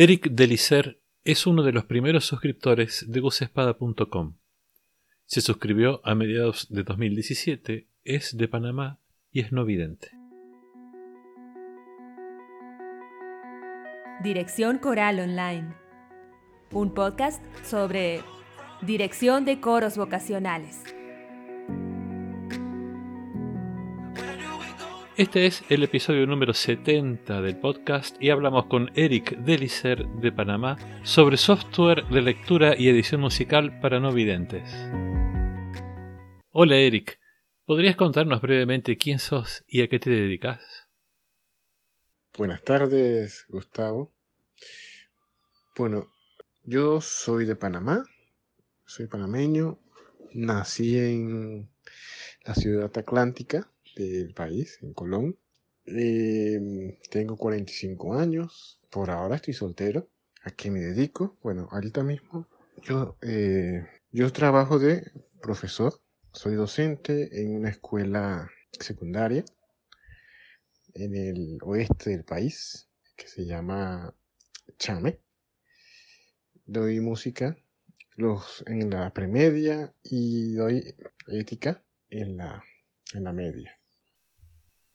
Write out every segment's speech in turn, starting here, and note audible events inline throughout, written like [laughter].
Eric Delicer es uno de los primeros suscriptores de gusespada.com. Se suscribió a mediados de 2017, es de Panamá y es no vidente. Dirección Coral Online. Un podcast sobre dirección de coros vocacionales. Este es el episodio número 70 del podcast y hablamos con Eric Delicer de Panamá sobre software de lectura y edición musical para no videntes. Hola Eric, ¿podrías contarnos brevemente quién sos y a qué te dedicas? Buenas tardes, Gustavo. Bueno, yo soy de Panamá, soy panameño, nací en la ciudad atlántica del país, en Colón. Em, tengo 45 años, por ahora estoy soltero. ¿A qué me dedico? Bueno, ahorita mismo yo, eh, yo trabajo de profesor, soy docente en una escuela secundaria en el oeste del país que se llama Chame. Doy música en la premedia y doy ética en la, en la media.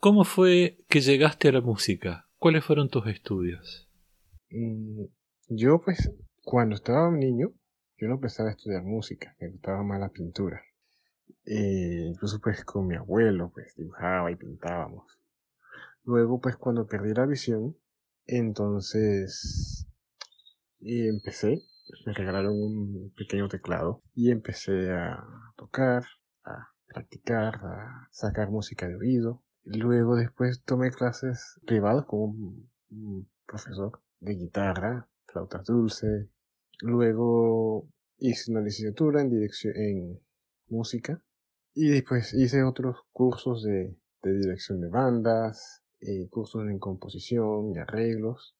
¿Cómo fue que llegaste a la música? ¿Cuáles fueron tus estudios? Mm, yo pues cuando estaba un niño, yo no empezaba a estudiar música, me gustaba más la pintura. Eh, incluso pues con mi abuelo pues dibujaba y pintábamos. Luego pues cuando perdí la visión, entonces y empecé, me regalaron un pequeño teclado y empecé a tocar, a practicar, a sacar música de oído. Luego después tomé clases privadas con un, profesor de guitarra, flauta dulce. Luego hice una licenciatura en dirección en música y después hice otros cursos de, dirección de bandas, eh, cursos en composición y arreglos.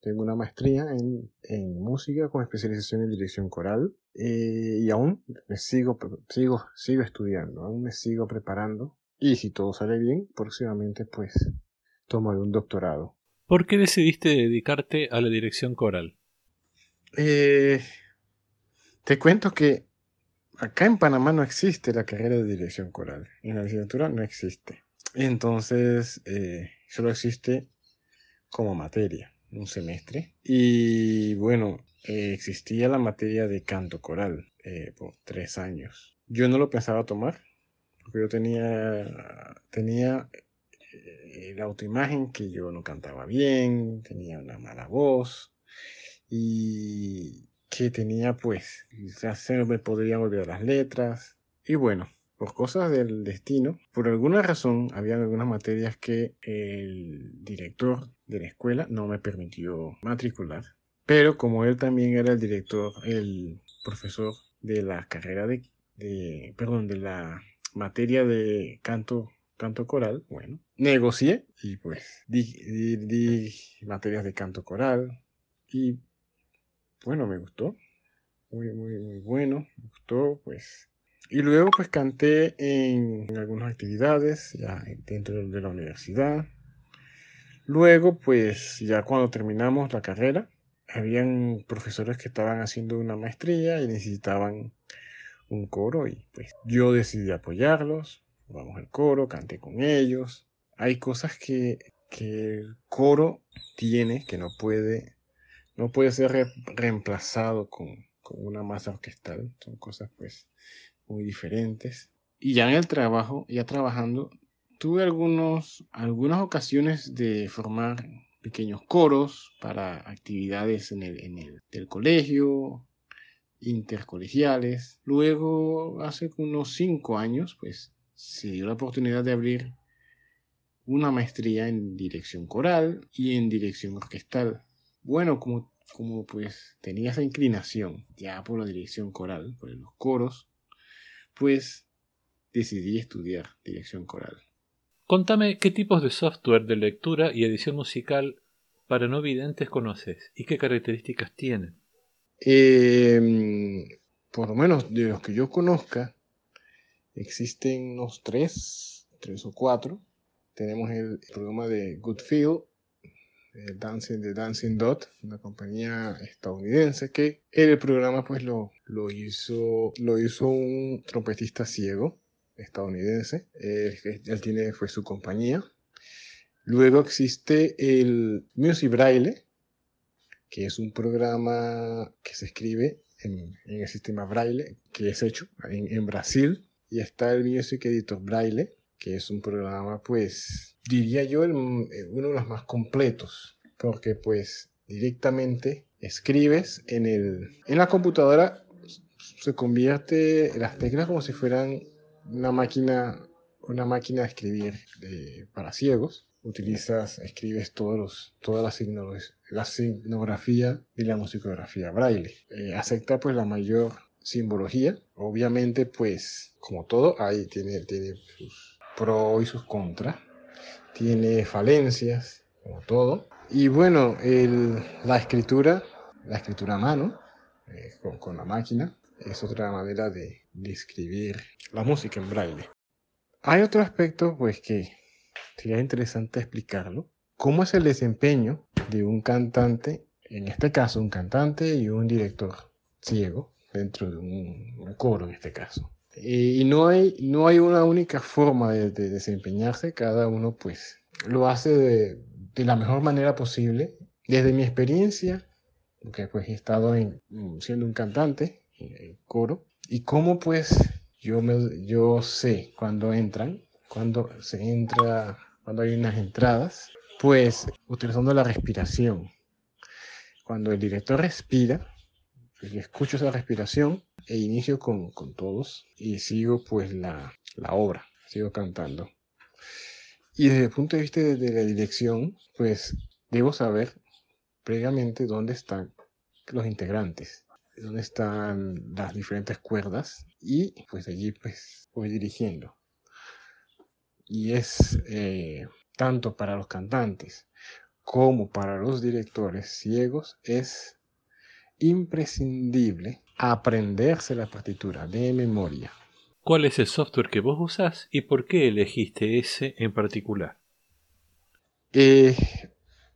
Tengo una maestría en, música con especialización en dirección coral eh, y aún me sigo, sigo, sigo estudiando, aún me sigo preparando y si todo sale bien, próximamente pues tomaré un doctorado. ¿Por qué decidiste dedicarte a la dirección coral? Eh, te cuento que acá en Panamá no existe la carrera de dirección coral. En la licenciatura no existe. Entonces, eh, solo existe como materia, un semestre. Y bueno, eh, existía la materia de canto coral por tres años. Yo no lo pensaba tomar porque yo tenía, tenía eh, la autoimagen que yo no cantaba bien, tenía una mala voz y que tenía pues, quizás se me podrían olvidar las letras. Y bueno, por cosas del destino, por alguna razón, había algunas materias que el director de la escuela no me permitió matricular. Pero como él también era el director, el profesor de la carrera de, de perdón, de la materia de canto, canto coral, bueno, negocié y pues di, materias de canto coral y bueno, me gustó, muy, muy, muy bueno, me gustó, pues. Y luego pues canté en, algunas actividades ya dentro de la universidad. Luego pues ya cuando terminamos la carrera, habían profesores que estaban haciendo una maestría y necesitaban un coro y pues yo decidí apoyarlos, vamos al coro, canté con ellos. Hay cosas que, que el coro tiene que no puede, no puede ser reemplazado con, con una masa orquestal, son cosas pues muy diferentes. Y ya en el trabajo, ya trabajando, tuve algunos, algunas ocasiones de formar pequeños coros para actividades en el, en el del colegio, intercolegiales. Luego, hace unos cinco años, pues se dio la oportunidad de abrir una maestría en dirección coral y en dirección orquestal. Bueno, como, como pues tenía esa inclinación ya por la dirección coral, por los coros, pues decidí estudiar dirección coral. Contame qué tipos de software de lectura y edición musical para no videntes conoces y qué características tienen. Em, por lo menos de los que yo conozca, existen unos tres, tres o cuatro. Tenemos el programa de Goodfield, eh, Dancing, de Dancing Dot, una compañía estadounidense que el programa pues lo, lo, hizo, lo hizo un trompetista ciego estadounidense. él tiene fue su compañía. Luego existe el Music Braille, que es un programa que se escribe en, el sistema Braille, que es hecho en, Brasil. Y está el Music Editor Braille, que es un programa, pues, diría yo, eh, uno de los más completos, porque pues directamente escribes en, el, en la computadora, se convierte las teclas como si fueran una máquina, una máquina de escribir para ciegos. Utilizas, escribes todos los, todas las la signografía y la musicografía braille. Eh, acepta pues la mayor simbología. Obviamente pues como todo, ahí tiene, tiene sus pros y sus contras tiene falencias, como todo. Y bueno, la escritura, la escritura a mano, eh, con, la máquina, es otra manera de, escribir la música en braille. Hay otro aspecto, pues que sería interesante explicarlo. ¿Cómo es el desempeño de un cantante, en este caso un cantante y un director ciego, dentro de un coro en este caso? y no hay, no hay una única forma de, desempeñarse, cada uno pues lo hace de, la mejor manera posible. Desde mi experiencia, porque pues he estado en, siendo un cantante en coro, y cómo pues yo, me, yo sé cuando entran, cuando se entra, cuando hay unas entradas, pues utilizando la respiración. Cuando el director respira, pues, escucho esa respiración, e inicio con, todos y sigo pues la, obra, sigo cantando. Y desde el punto de vista de, la dirección, pues debo saber previamente dónde están los integrantes, dónde están las diferentes cuerdas y pues allí pues voy dirigiendo. Y es eh, tanto para los cantantes como para los directores ciegos es imprescindible aprenderse la partitura de memoria. ¿Cuál es el software que vos usás y por qué elegiste ese en particular? Eh,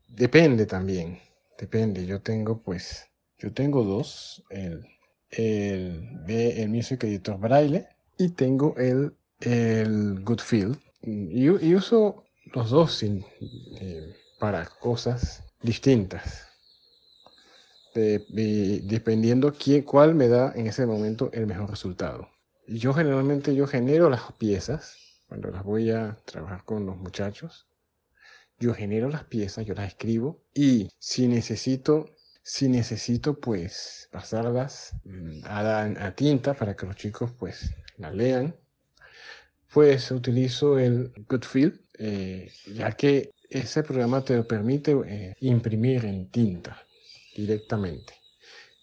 depende también, depende. Yo tengo pues, yo tengo dos, el, el, el Music Editor Braille y tengo el, el Goodfield. Y, uso los dos eh, para cosas distintas dependiendo quién, cuál me da en ese momento el mejor resultado. Yo generalmente yo genero las piezas cuando las voy a trabajar con los muchachos. Yo genero las piezas, yo las escribo y si necesito, si necesito pues pasarlas mm, a, tinta para que los chicos pues las lean, pues utilizo el Goodfield, eh, ya que ese programa te permite eh, imprimir en tinta directamente.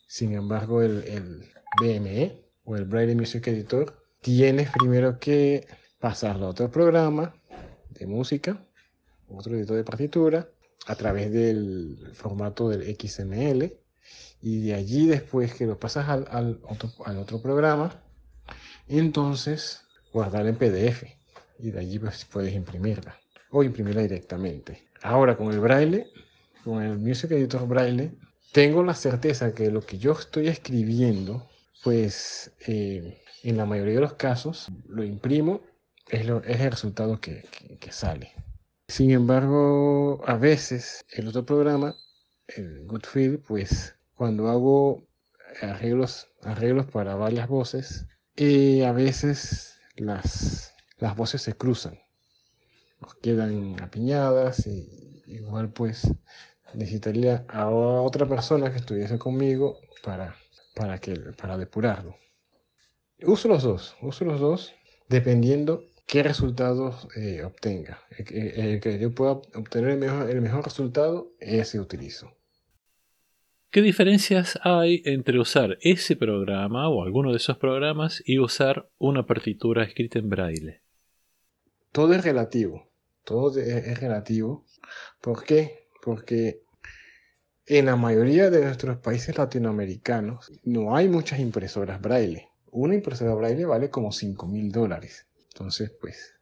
Sin embargo, el, BME o el Braille Music Editor tienes primero que pasarlo a otro programa de música, otro editor de partitura, a través del formato del XML y de allí después que lo pasas al, otro, al otro, programa, entonces guardar en PDF y de allí pues, puedes imprimirla o imprimirla directamente. Ahora con el braille, con el Music Editor Braille, tengo la certeza que lo que yo estoy escribiendo, pues eh, en la mayoría de los casos lo imprimo, es, el resultado que, sale. Sin embargo, a veces el otro programa, el Goodfield, pues cuando hago arreglos, arreglos para varias voces, eh, a veces las, las voces se cruzan, quedan apiñadas y igual pues necesitaría a otra persona que estuviese conmigo para, para, que, para depurarlo. Uso los dos, uso los dos dependiendo qué resultados eh, obtenga. El, que yo pueda obtener el mejor, el mejor resultado, ese utilizo. ¿Qué diferencias hay entre usar ese programa o alguno de esos programas y usar una partitura escrita en braille? Todo es relativo. Todo es relativo. ¿Por qué? porque en la mayoría de nuestros países latinoamericanos no hay muchas impresoras braille. Una impresora braille vale como 5 mil dólares. Entonces, pues,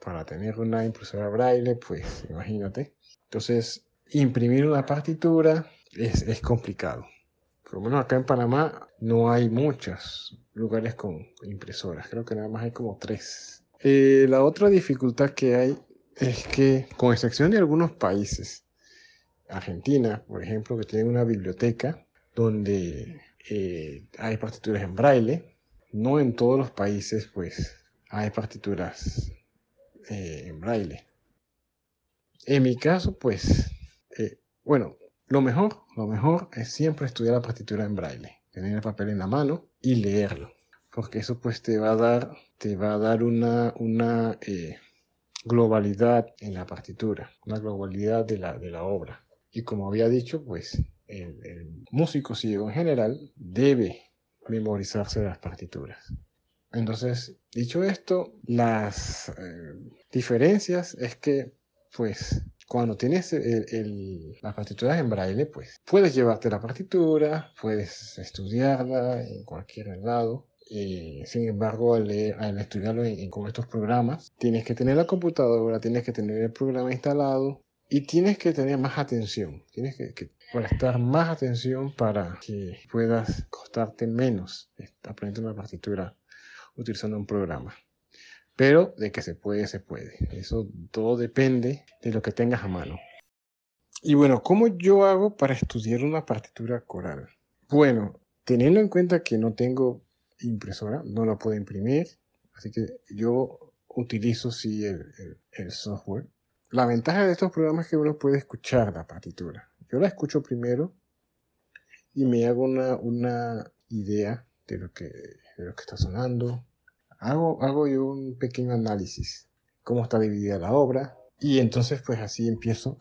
para tener una impresora braille, pues, imagínate. Entonces, imprimir una partitura es, es complicado. Por lo menos acá en Panamá no hay muchos lugares con impresoras. Creo que nada más hay como tres. Eh, la otra dificultad que hay es que, con excepción de algunos países, Argentina, por ejemplo, que tiene una biblioteca donde eh, hay partituras en braille, no en todos los países, pues, hay partituras eh, en braille. En mi caso, pues, bueno, lo mejor, lo mejor es siempre estudiar la partitura en braille, tener el papel en la mano y leerlo, porque eso pues te va a dar, te va a dar una, una eh, globalidad en la partitura, una globalidad de la, de la obra. Y como había dicho, pues el, músico ciego en general debe memorizarse las partituras. Entonces, dicho esto, las eh, diferencias es que, pues, cuando tienes las partituras en braille, pues puedes llevarte la partitura, puedes estudiarla en cualquier lado. Eh, sin embargo, al, estudiarlo con estos programas, tienes que tener la computadora, tienes que tener el programa instalado y tienes que tener más atención. Tienes que, que prestar más atención para que puedas costarte menos aprender una partitura utilizando un programa. Pero de que se puede, se puede. Eso todo depende de lo que tengas a mano. Y bueno, ¿cómo yo hago para estudiar una partitura coral? Bueno, teniendo en cuenta que no tengo impresora, no la puedo imprimir, así que yo utilizo sí el, software. La ventaja de estos programas es que uno puede escuchar la partitura. Yo la escucho primero y me hago una, una idea de lo, que, de lo que está sonando, hago, hago yo un pequeño análisis, cómo está dividida la obra, y entonces pues así empiezo.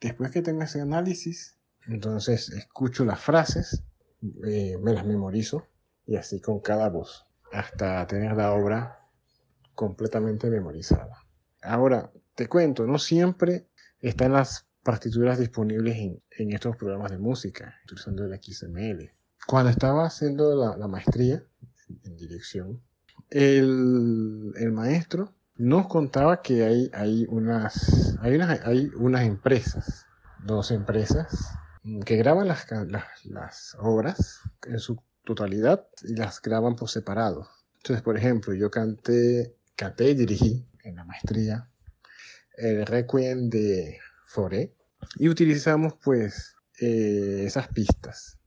Después que tenga ese análisis, entonces escucho las frases, eh, me las memorizo, y así con cada voz, hasta tener la obra completamente memorizada. Ahora, te cuento, no siempre están las partituras disponibles en, estos programas de música, utilizando el XML. Cuando estaba haciendo la, la maestría en dirección, el, el maestro nos contaba que hay, hay, unas, hay, unas, hay unas empresas, dos empresas, que graban las, las, obras en su totalidad y las graban por separado. Entonces, por ejemplo, yo canté, canté y dirigí en la maestría el Requiem de Foré y utilizamos pues eh, esas pistas.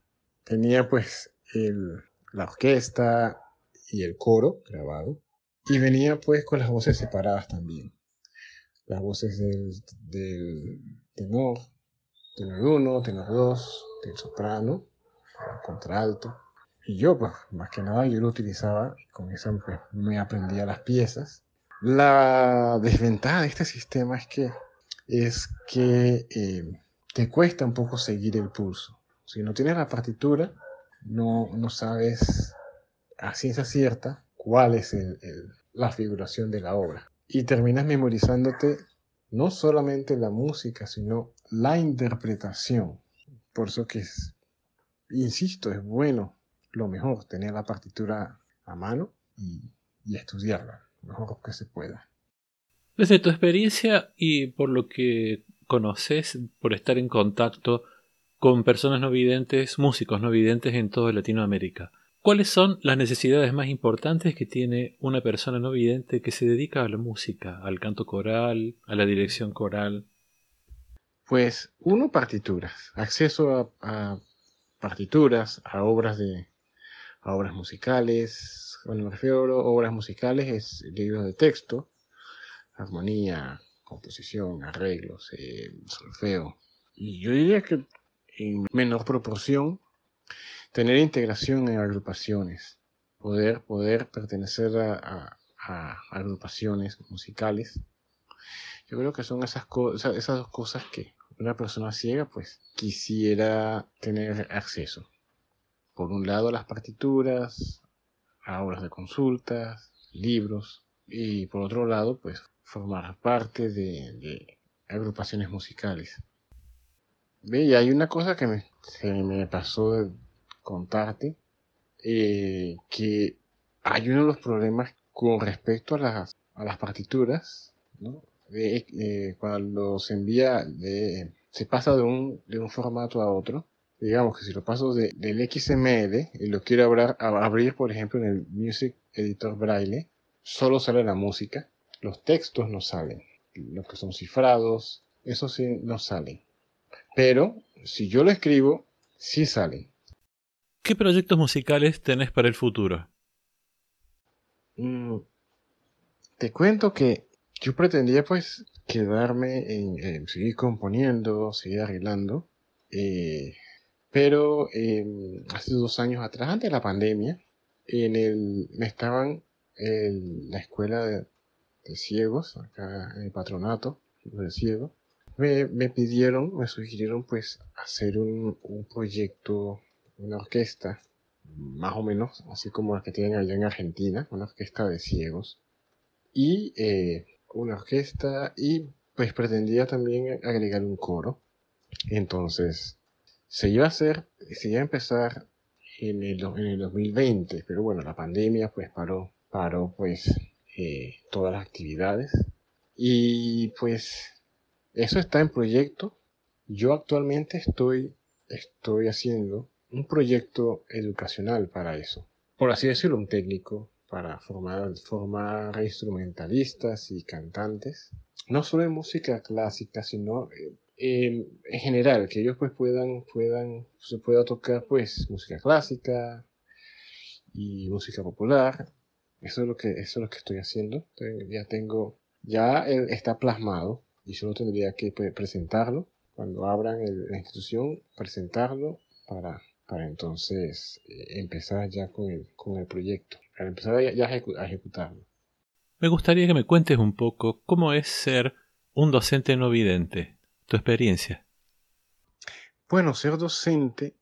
Tenía pues el, la orquesta, y el coro grabado. Y venía pues con las voces separadas también. Las voces del, del tenor, tenor 1, tenor 2, del soprano, contralto. Y yo, pues, más que nada, yo lo utilizaba, con eso pues, me aprendía las piezas. La desventaja de este sistema es que, es que eh, te cuesta un poco seguir el pulso. Si no tienes la partitura, no, no sabes a ciencia cierta cuál es la figuración de la obra. Y terminas memorizándote no solamente la música, sino la interpretación. Por eso que insisto, es bueno, lo mejor, tener la partitura a mano y, y estudiarla, lo mejor que se pueda. Desde tu experiencia y por lo que conoces, por estar en contacto con personas no videntes, músicos no videntes en toda Latinoamérica, ¿Cuáles son las necesidades más importantes que tiene una persona no vidente que se dedica a la música, al canto coral, a la dirección coral? Pues uno, partituras, acceso a, partituras, a obras de a obras musicales. Cuando me refiero a obras musicales es libros de texto, armonía, composición, arreglos, eh, solfeo. Y yo diría que en menor proporción tener integración en agrupaciones, poder, poder pertenecer a, agrupaciones musicales. Yo creo que son esas, cosas, esas dos cosas que una persona ciega pues quisiera tener acceso. Por un lado las partituras, a obras de consultas, libros y por otro lado pues formar parte de, agrupaciones musicales. Ve, y hay una cosa que me, se me pasó contarte eh, que hay uno de los problemas con respecto a las, a las partituras, de, cuando se envía, de, se pasa de un, de un formato a otro, digamos que si lo paso de, del XML y lo quiero abrir, abrir, por ejemplo, en el Music Editor Braille, solo sale la música, los textos no salen, los que son cifrados, eso sí no salen. Pero si yo lo escribo, sí salen. ¿Qué proyectos musicales tenés para el futuro? Mm, te cuento que yo pretendía pues quedarme en, seguir componiendo, seguir arreglando. Eh, pero em, hace dos años atrás, antes de la pandemia, en el, me estaban en la escuela de, ciegos, acá en el patronato de ciegos, me, me, pidieron, me sugirieron pues hacer un, un, proyecto, una orquesta, más o menos, así como la que tienen allá en Argentina, una orquesta de ciegos, y eh, una orquesta, y pues pretendía también agregar un coro. Entonces, se iba a hacer, se iba a empezar en el, en el 2020, pero bueno, la pandemia pues paró, paró pues eh, todas las actividades. Y pues eso está en proyecto. Yo actualmente estoy, estoy haciendo un proyecto educacional para eso. Por así decirlo, un técnico para formar, formar instrumentalistas y cantantes. No solo en música clásica, sino eh, en general, que ellos pues puedan, puedan, se pueda tocar pues música clásica y música popular. Eso es lo que, eso es lo que estoy haciendo. ya tengo, ya está plasmado y solo tendría que pues, presentarlo cuando abran la institución, presentarlo para, para entonces eh, empezar ya con el, con el proyecto, para empezar ya, a ejecutarlo. Me gustaría que me cuentes un poco cómo es ser un docente no vidente tu experiencia. Bueno, ser docente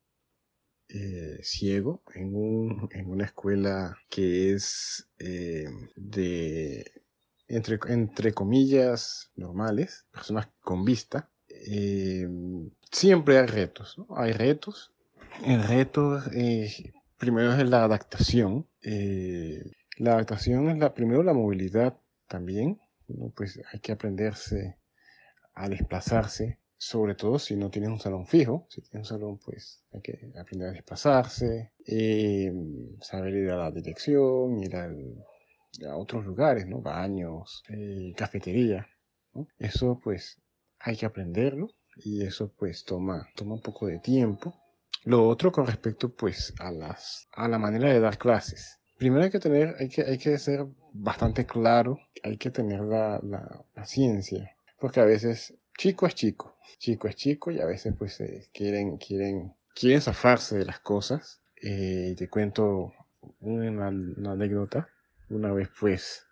eh, ciego en, un, en, una escuela que es eh, de, entre, entre, comillas, normales, personas con vista, eh, siempre hay retos, ¿no? Hay retos. El reto primero es la adaptación. la adaptación es la, primero la movilidad también. Pues hay que aprenderse a desplazarse, sobre todo si no tienes un salón fijo. Si tienes un salón, pues hay que aprender a desplazarse, eh, saber ir a la dirección, ir a otros lugares, ¿no? Baños, eh, cafetería. Eso, pues, hay que aprenderlo y eso, pues, toma, toma un poco de tiempo. Lo otro con respecto, pues, a, las, a la manera de dar clases. Primero hay que tener, hay que, hay que ser bastante claro, hay que tener la, la, la ciencia porque a veces chico es chico, chico es chico y a veces pues eh, quieren, quieren, quieren zafarse de las cosas. Eh, te cuento una, anécdota. Una vez pues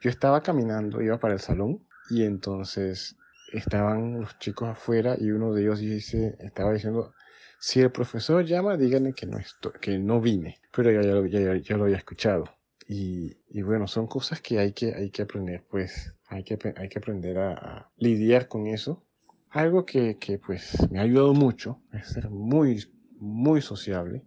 yo estaba caminando, iba para el salón y entonces estaban los chicos afuera y uno de ellos dice, estaba diciendo, si el profesor llama, díganle que no, estoy, que no vine. Pero ya, ya, ya, lo había escuchado. Y, y, bueno, son cosas que hay que, hay que aprender pues hay que, hay que aprender a, lidiar con eso. Algo que, que, pues me ha ayudado mucho es ser muy, muy sociable,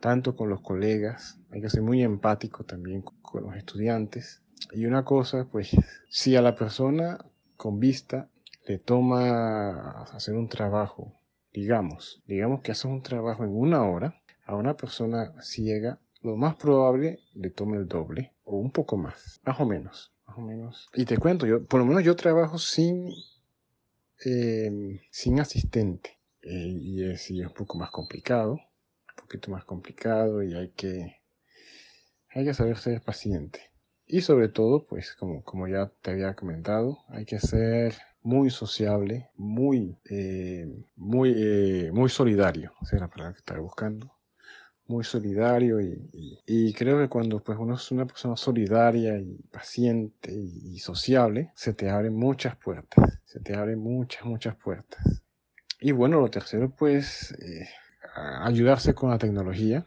tanto con los colegas, hay que ser muy empático también con los estudiantes. Y una cosa, pues, si a la persona con vista le toma hacer un trabajo, digamos, digamos que hace un trabajo en una hora, a una persona ciega, lo más probable le tome el doble o un poco más, más o menos más o menos. Y te cuento, yo, por lo menos yo trabajo sin, em, sin asistente. Eh, y, es, un poco más complicado, poquito más complicado y hay que, hay que saber ser paciente. Y sobre todo, pues como, como ya te había comentado, hay que ser muy sociable, muy, eh, muy, eh, muy solidario, esa es la palabra que estaba buscando muy solidario y, creo que cuando pues uno es una persona solidaria y paciente y, sociable, se te abren muchas puertas, se te abren muchas, muchas puertas. Y bueno, lo tercero pues eh, ayudarse con la tecnología,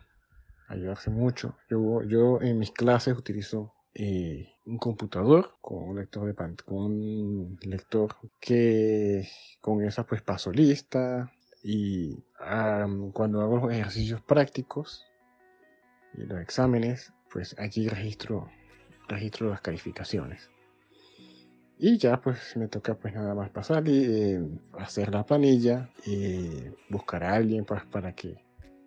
ayudarse mucho. Yo, yo en mis clases utilizo eh, un computador con un lector de con un lector que con esa pues paso lista, y cuando hago los ejercicios prácticos y los exámenes, pues allí registro, registro las calificaciones. Y ya pues me toca pues nada más pasar y eh, hacer la planilla y buscar a alguien pues, para que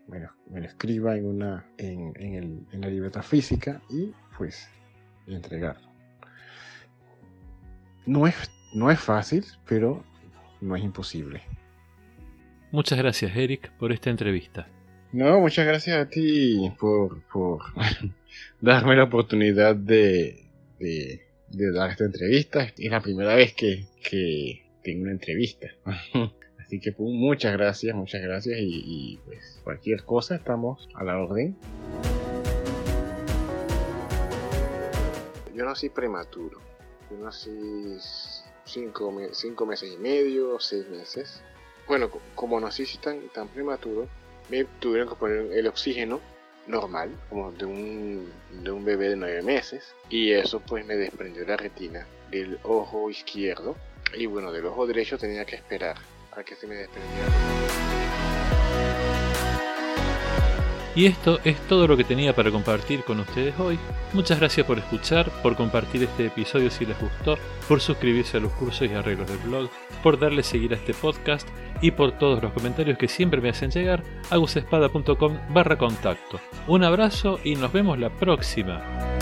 bueno, me lo escriba en, una, en, en, el, en la libreta física y pues entregarlo. No es, no es fácil, pero no es imposible. Muchas gracias, Eric, por esta entrevista. No, muchas gracias a ti por, por [laughs] darme la oportunidad de, de, de, dar esta entrevista. Es la primera vez que, que tengo una entrevista. [laughs] Así que pues, muchas gracias, muchas gracias y, pues cualquier cosa estamos a la orden. Yo nací prematuro. Yo nací cinco, cinco meses y medio, seis meses. Bueno, como nací tan, tan prematuro, me tuvieron que poner el oxígeno normal, como de un, de un bebé de nueve meses. Y eso pues me desprendió la retina del ojo izquierdo. Y bueno, del ojo derecho tenía que esperar a que se me desprendiera. Y esto es todo lo que tenía para compartir con ustedes hoy. Muchas gracias por escuchar, por compartir este episodio si les gustó, por suscribirse a los cursos y arreglos del blog, por darle seguir a este podcast y por todos los comentarios que siempre me hacen llegar a gusespada.com barra contacto. Un abrazo y nos vemos la próxima.